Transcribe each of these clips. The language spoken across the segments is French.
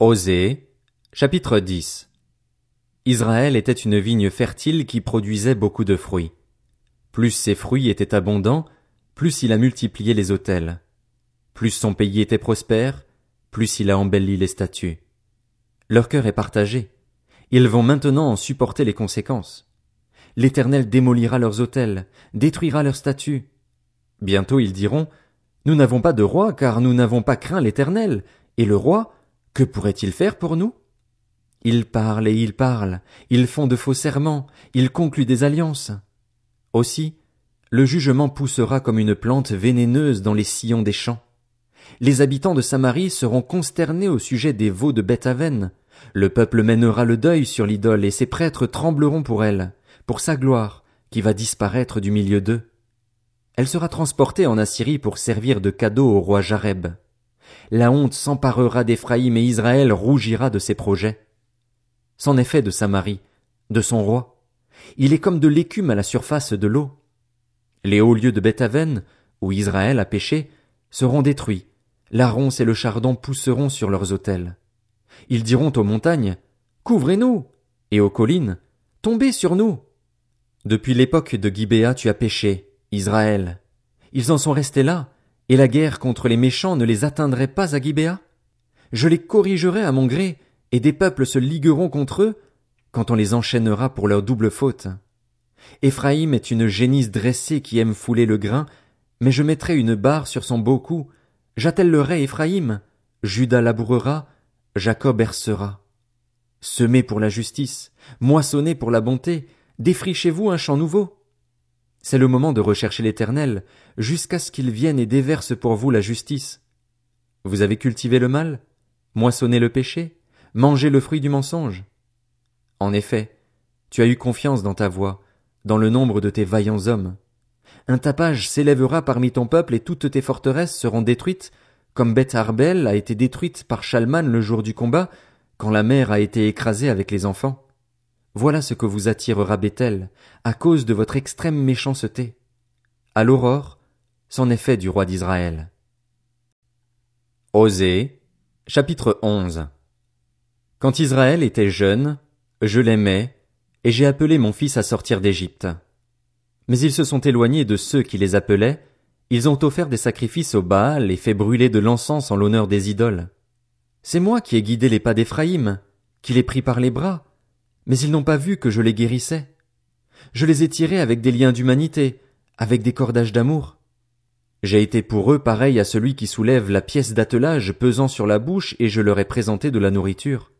Osée, chapitre 10 Israël était une vigne fertile qui produisait beaucoup de fruits. Plus ses fruits étaient abondants, plus il a multiplié les autels. Plus son pays était prospère, plus il a embelli les statues. Leur cœur est partagé. Ils vont maintenant en supporter les conséquences. L'Éternel démolira leurs autels, détruira leurs statues. Bientôt ils diront, Nous n'avons pas de roi, car nous n'avons pas craint l'Éternel, et le roi, que pourrait-il faire pour nous? Ils parlent et ils parlent, ils font de faux serments, ils concluent des alliances. Aussi, le jugement poussera comme une plante vénéneuse dans les sillons des champs. Les habitants de Samarie seront consternés au sujet des veaux de Bethaven. Le peuple mènera le deuil sur l'idole et ses prêtres trembleront pour elle, pour sa gloire, qui va disparaître du milieu d'eux. Elle sera transportée en Assyrie pour servir de cadeau au roi Jareb la honte s'emparera d'Éphraïm et Israël rougira de ses projets. C'en est fait de Samarie, de son roi. Il est comme de l'écume à la surface de l'eau. Les hauts lieux de Bethaven, où Israël a péché, seront détruits. La ronce et le chardon pousseront sur leurs autels. Ils diront aux montagnes, Couvrez-nous! Et aux collines, Tombez sur nous! Depuis l'époque de Gibéa tu as péché, Israël. Ils en sont restés là, et la guerre contre les méchants ne les atteindrait pas à Gibéa? Je les corrigerai à mon gré, et des peuples se ligueront contre eux, quand on les enchaînera pour leur double faute. Éphraïm est une génisse dressée qui aime fouler le grain, mais je mettrai une barre sur son beau cou, j'attellerai Éphraïm, Judas labourera, Jacob hercera. Semez pour la justice, moissonnez pour la bonté, défrichez-vous un champ nouveau. C'est le moment de rechercher l'Éternel, jusqu'à ce qu'il vienne et déverse pour vous la justice. Vous avez cultivé le mal, moissonné le péché, mangé le fruit du mensonge. En effet, tu as eu confiance dans ta voix, dans le nombre de tes vaillants hommes. Un tapage s'élèvera parmi ton peuple et toutes tes forteresses seront détruites, comme Beth Arbel a été détruite par Chalman le jour du combat, quand la mère a été écrasée avec les enfants. Voilà ce que vous attirera Bethel, à cause de votre extrême méchanceté. À l'aurore, c'en est fait du roi d'Israël. Osée, chapitre 11 Quand Israël était jeune, je l'aimais, et j'ai appelé mon fils à sortir d'Égypte. Mais ils se sont éloignés de ceux qui les appelaient, ils ont offert des sacrifices au Baal et fait brûler de l'encens en l'honneur des idoles. C'est moi qui ai guidé les pas d'Éphraïm, qui les pris par les bras, mais ils n'ont pas vu que je les guérissais. Je les ai tirés avec des liens d'humanité, avec des cordages d'amour. J'ai été pour eux pareil à celui qui soulève la pièce d'attelage pesant sur la bouche et je leur ai présenté de la nourriture.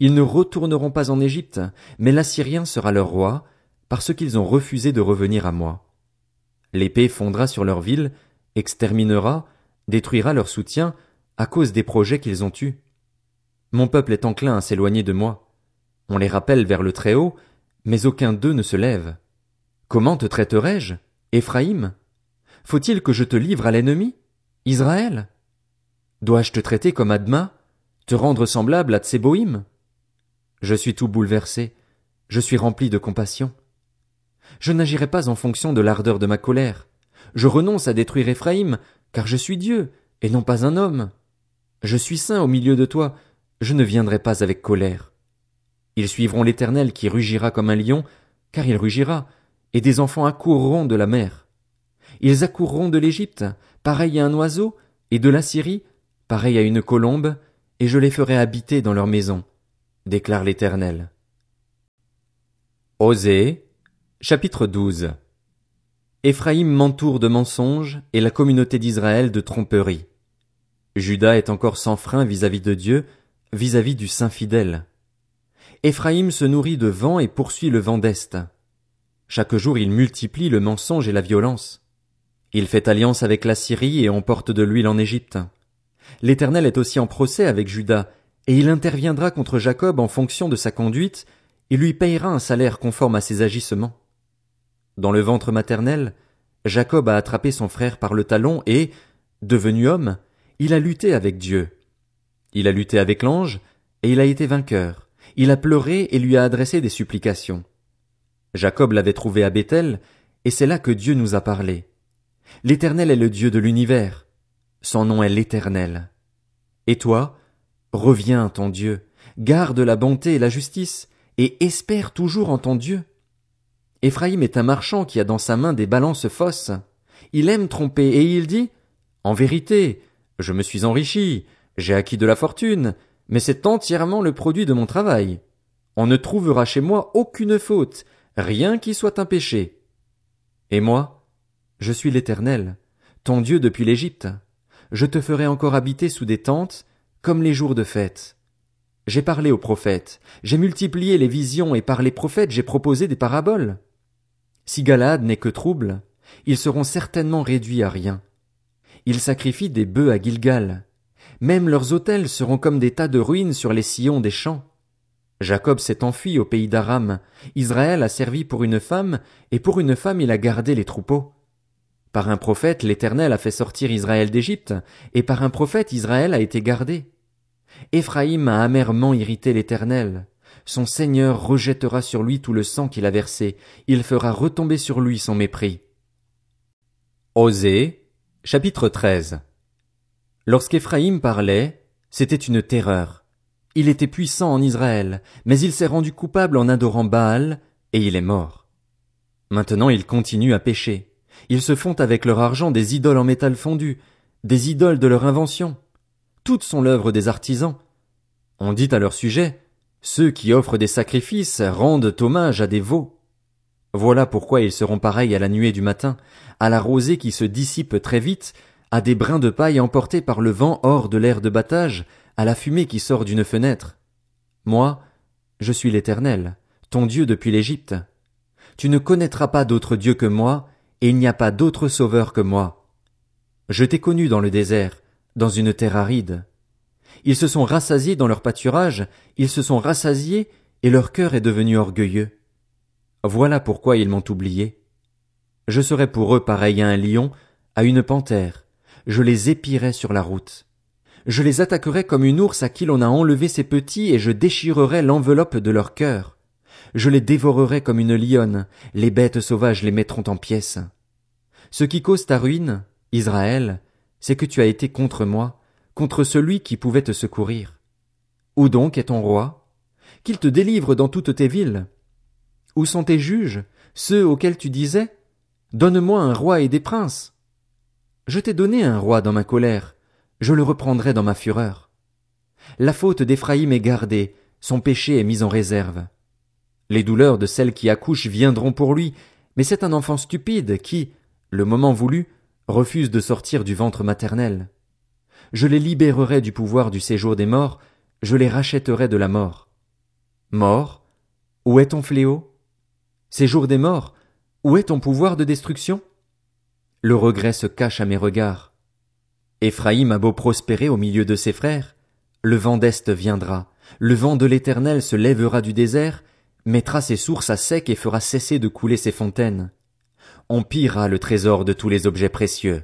Ils ne retourneront pas en Égypte, mais l'Assyrien sera leur roi, parce qu'ils ont refusé de revenir à moi. L'épée fondra sur leur ville, exterminera, détruira leur soutien, à cause des projets qu'ils ont eus. Mon peuple est enclin à s'éloigner de moi. On les rappelle vers le Très-Haut, mais aucun d'eux ne se lève. Comment te traiterai-je, Éphraïm? Faut-il que je te livre à l'ennemi? Israël? Dois-je te traiter comme Adma, te rendre semblable à Tseboïm? Je suis tout bouleversé, je suis rempli de compassion. Je n'agirai pas en fonction de l'ardeur de ma colère. Je renonce à détruire Éphraïm, car je suis Dieu, et non pas un homme. Je suis saint au milieu de toi, je ne viendrai pas avec colère. Ils suivront l'Éternel qui rugira comme un lion, car il rugira, et des enfants accourront de la mer. Ils accourront de l'Égypte, pareil à un oiseau, et de la Syrie, pareil à une colombe, et je les ferai habiter dans leur maison, déclare l'Éternel. Osée, chapitre 12 Éphraïm m'entoure de mensonges, et la communauté d'Israël de tromperies. Judas est encore sans frein vis-à-vis de Dieu, vis-à-vis du Saint fidèle. Éphraïm se nourrit de vent et poursuit le vent d'Est. Chaque jour il multiplie le mensonge et la violence. Il fait alliance avec la Syrie et emporte de l'huile en Égypte. L'Éternel est aussi en procès avec Judas, et il interviendra contre Jacob en fonction de sa conduite, et lui payera un salaire conforme à ses agissements. Dans le ventre maternel, Jacob a attrapé son frère par le talon et, devenu homme, il a lutté avec Dieu. Il a lutté avec l'ange, et il a été vainqueur. Il a pleuré et lui a adressé des supplications. Jacob l'avait trouvé à Bethel, et c'est là que Dieu nous a parlé. L'Éternel est le Dieu de l'univers. Son nom est l'Éternel. Et toi, Reviens, ton Dieu, garde la bonté et la justice, et espère toujours en ton Dieu. Éphraïm est un marchand qui a dans sa main des balances fausses. Il aime tromper, et il dit, En vérité, je me suis enrichi, j'ai acquis de la fortune, mais c'est entièrement le produit de mon travail. On ne trouvera chez moi aucune faute, rien qui soit un péché. Et moi, je suis l'Éternel, ton Dieu depuis l'Égypte. Je te ferai encore habiter sous des tentes, comme les jours de fête. J'ai parlé aux prophètes, j'ai multiplié les visions et par les prophètes j'ai proposé des paraboles. Si Galade n'est que trouble, ils seront certainement réduits à rien. Ils sacrifient des bœufs à Gilgal. Même leurs autels seront comme des tas de ruines sur les sillons des champs. Jacob s'est enfui au pays d'Aram. Israël a servi pour une femme, et pour une femme il a gardé les troupeaux. Par un prophète l'Éternel a fait sortir Israël d'Égypte, et par un prophète Israël a été gardé. Éphraïm a amèrement irrité l'Éternel. Son Seigneur rejettera sur lui tout le sang qu'il a versé, il fera retomber sur lui son mépris. Osée, chapitre 13 Lorsqu'Éphraïm parlait, c'était une terreur. Il était puissant en Israël, mais il s'est rendu coupable en adorant Baal, et il est mort. Maintenant ils continuent à pécher. Ils se font avec leur argent des idoles en métal fondu, des idoles de leur invention. Toutes sont l'œuvre des artisans. On dit à leur sujet, ceux qui offrent des sacrifices rendent hommage à des veaux. Voilà pourquoi ils seront pareils à la nuée du matin, à la rosée qui se dissipe très vite, à des brins de paille emportés par le vent hors de l'air de battage, à la fumée qui sort d'une fenêtre. Moi, je suis l'Éternel, ton Dieu depuis l'Égypte. Tu ne connaîtras pas d'autre Dieu que moi, et il n'y a pas d'autre sauveur que moi. Je t'ai connu dans le désert, dans une terre aride. Ils se sont rassasiés dans leur pâturage, ils se sont rassasiés, et leur cœur est devenu orgueilleux. Voilà pourquoi ils m'ont oublié. Je serai pour eux pareil à un lion, à une panthère. Je les épierai sur la route. Je les attaquerai comme une ours à qui l'on a enlevé ses petits et je déchirerai l'enveloppe de leur cœur. Je les dévorerai comme une lionne, les bêtes sauvages les mettront en pièces. Ce qui cause ta ruine, Israël, c'est que tu as été contre moi, contre celui qui pouvait te secourir. Où donc est ton roi? Qu'il te délivre dans toutes tes villes. Où sont tes juges, ceux auxquels tu disais, Donne-moi un roi et des princes. Je t'ai donné un roi dans ma colère, je le reprendrai dans ma fureur. La faute d'Éphraïm est gardée, son péché est mis en réserve. Les douleurs de celle qui accouche viendront pour lui, mais c'est un enfant stupide qui, le moment voulu, refuse de sortir du ventre maternel je les libérerai du pouvoir du séjour des morts, je les rachèterai de la mort. Mort, où est ton fléau? Séjour des morts, où est ton pouvoir de destruction? Le regret se cache à mes regards. Éphraïm a beau prospérer au milieu de ses frères, le vent d'Est viendra, le vent de l'Éternel se lèvera du désert, mettra ses sources à sec et fera cesser de couler ses fontaines. On pillera le trésor de tous les objets précieux.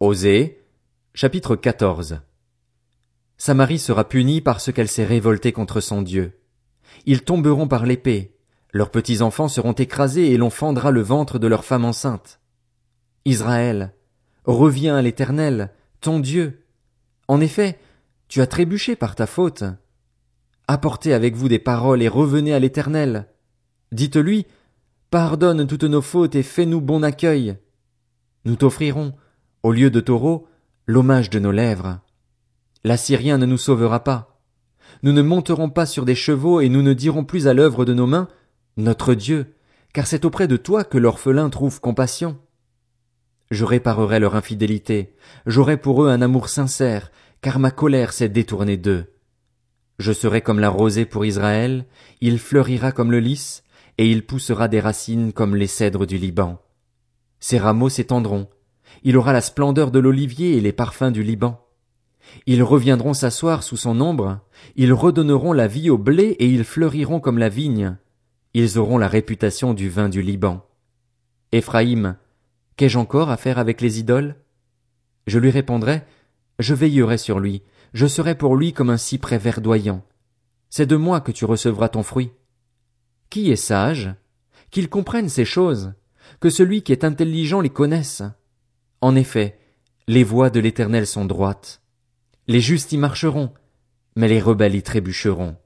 Osée, Chapitre 14 Samarie sera punie parce qu'elle s'est révoltée contre son Dieu. Ils tomberont par l'épée, leurs petits enfants seront écrasés et l'on fendra le ventre de leurs femmes enceintes. Israël, reviens à l'Éternel, ton Dieu. En effet, tu as trébuché par ta faute. Apportez avec vous des paroles et revenez à l'Éternel. Dites-lui, pardonne toutes nos fautes et fais-nous bon accueil. Nous t'offrirons, au lieu de taureaux, l'hommage de nos lèvres. L'Assyrien ne nous sauvera pas. Nous ne monterons pas sur des chevaux et nous ne dirons plus à l'œuvre de nos mains, Notre Dieu, car c'est auprès de toi que l'orphelin trouve compassion. Je réparerai leur infidélité, j'aurai pour eux un amour sincère, car ma colère s'est détournée d'eux. Je serai comme la rosée pour Israël, il fleurira comme le lys, et il poussera des racines comme les cèdres du Liban. Ses rameaux s'étendront, il aura la splendeur de l'olivier et les parfums du Liban. Ils reviendront s'asseoir sous son ombre, ils redonneront la vie au blé et ils fleuriront comme la vigne. Ils auront la réputation du vin du Liban. Éphraïm, qu'ai-je encore à faire avec les idoles? Je lui répondrai, je veillerai sur lui, je serai pour lui comme un cyprès verdoyant. C'est de moi que tu recevras ton fruit. Qui est sage? Qu'il comprenne ces choses, que celui qui est intelligent les connaisse. En effet, les voies de l'Éternel sont droites. Les justes y marcheront, mais les rebelles y trébucheront.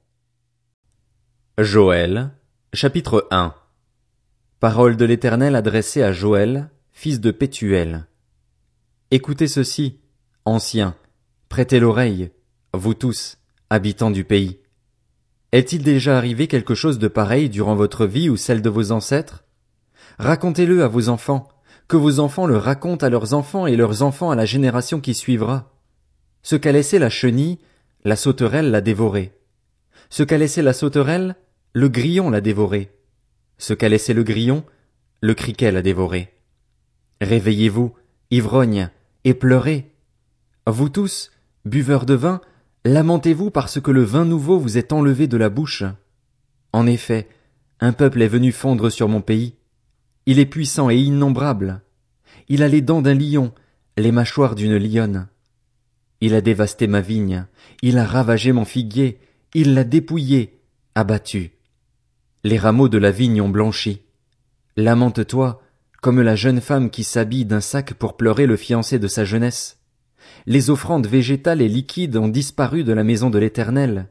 Joël, chapitre 1 Parole de l'Éternel adressée à Joël, fils de Pétuel. Écoutez ceci, anciens, prêtez l'oreille, vous tous, habitants du pays. Est-il déjà arrivé quelque chose de pareil durant votre vie ou celle de vos ancêtres? Racontez-le à vos enfants, que vos enfants le racontent à leurs enfants et leurs enfants à la génération qui suivra. Ce qu'a laissé la chenille, la sauterelle l'a dévoré. Ce qu'a laissé la sauterelle, le grillon l'a dévoré. Ce qu'a laissé le grillon, le criquet l'a dévoré. Réveillez-vous, ivrognes, et pleurez. Vous tous, buveurs de vin, lamentez-vous parce que le vin nouveau vous est enlevé de la bouche. En effet, un peuple est venu fondre sur mon pays. Il est puissant et innombrable. Il a les dents d'un lion, les mâchoires d'une lionne. Il a dévasté ma vigne, il a ravagé mon figuier, il l'a dépouillé, abattu. Les rameaux de la vigne ont blanchi. Lamente-toi, comme la jeune femme qui s'habille d'un sac pour pleurer le fiancé de sa jeunesse. Les offrandes végétales et liquides ont disparu de la maison de l'Éternel.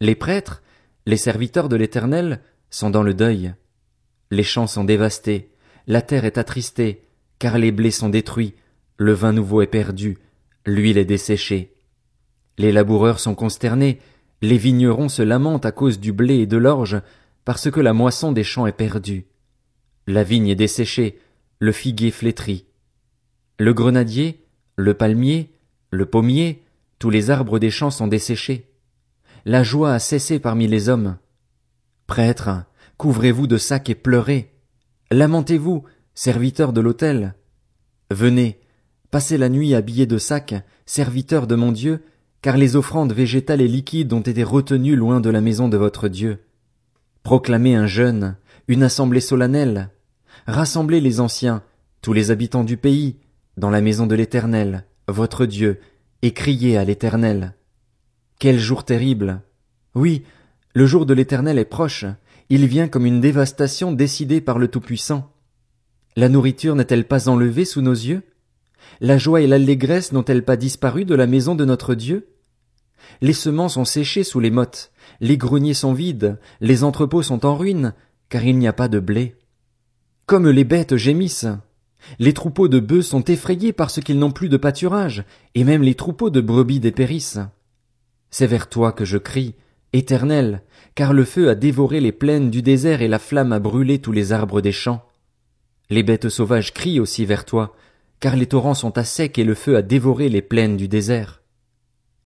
Les prêtres, les serviteurs de l'Éternel, sont dans le deuil. Les champs sont dévastés, la terre est attristée, car les blés sont détruits, le vin nouveau est perdu, l'huile est desséchée. Les laboureurs sont consternés, les vignerons se lamentent à cause du blé et de l'orge, parce que la moisson des champs est perdue. La vigne est desséchée, le figuier flétri. Le grenadier, le palmier, le pommier, tous les arbres des champs sont desséchés. La joie a cessé parmi les hommes. Prêtres, couvrez-vous de sacs et pleurez. Lamentez-vous, serviteurs de l'autel. Venez, passez la nuit habillés de sacs, serviteurs de mon Dieu, car les offrandes végétales et liquides ont été retenues loin de la maison de votre Dieu. Proclamez un jeûne, une assemblée solennelle. Rassemblez les anciens, tous les habitants du pays, dans la maison de l'Éternel, votre Dieu, et criez à l'Éternel. Quel jour terrible. Oui, le jour de l'Éternel est proche, il vient comme une dévastation décidée par le Tout-Puissant. La nourriture n'est-elle pas enlevée sous nos yeux? La joie et l'allégresse n'ont-elles pas disparu de la maison de notre Dieu? Les semences ont séché sous les mottes, les greniers sont vides, les entrepôts sont en ruine, car il n'y a pas de blé. Comme les bêtes gémissent. Les troupeaux de bœufs sont effrayés parce qu'ils n'ont plus de pâturage, et même les troupeaux de brebis dépérissent. C'est vers toi que je crie, Éternel, car le feu a dévoré les plaines du désert et la flamme a brûlé tous les arbres des champs. Les bêtes sauvages crient aussi vers toi, car les torrents sont à sec et le feu a dévoré les plaines du désert.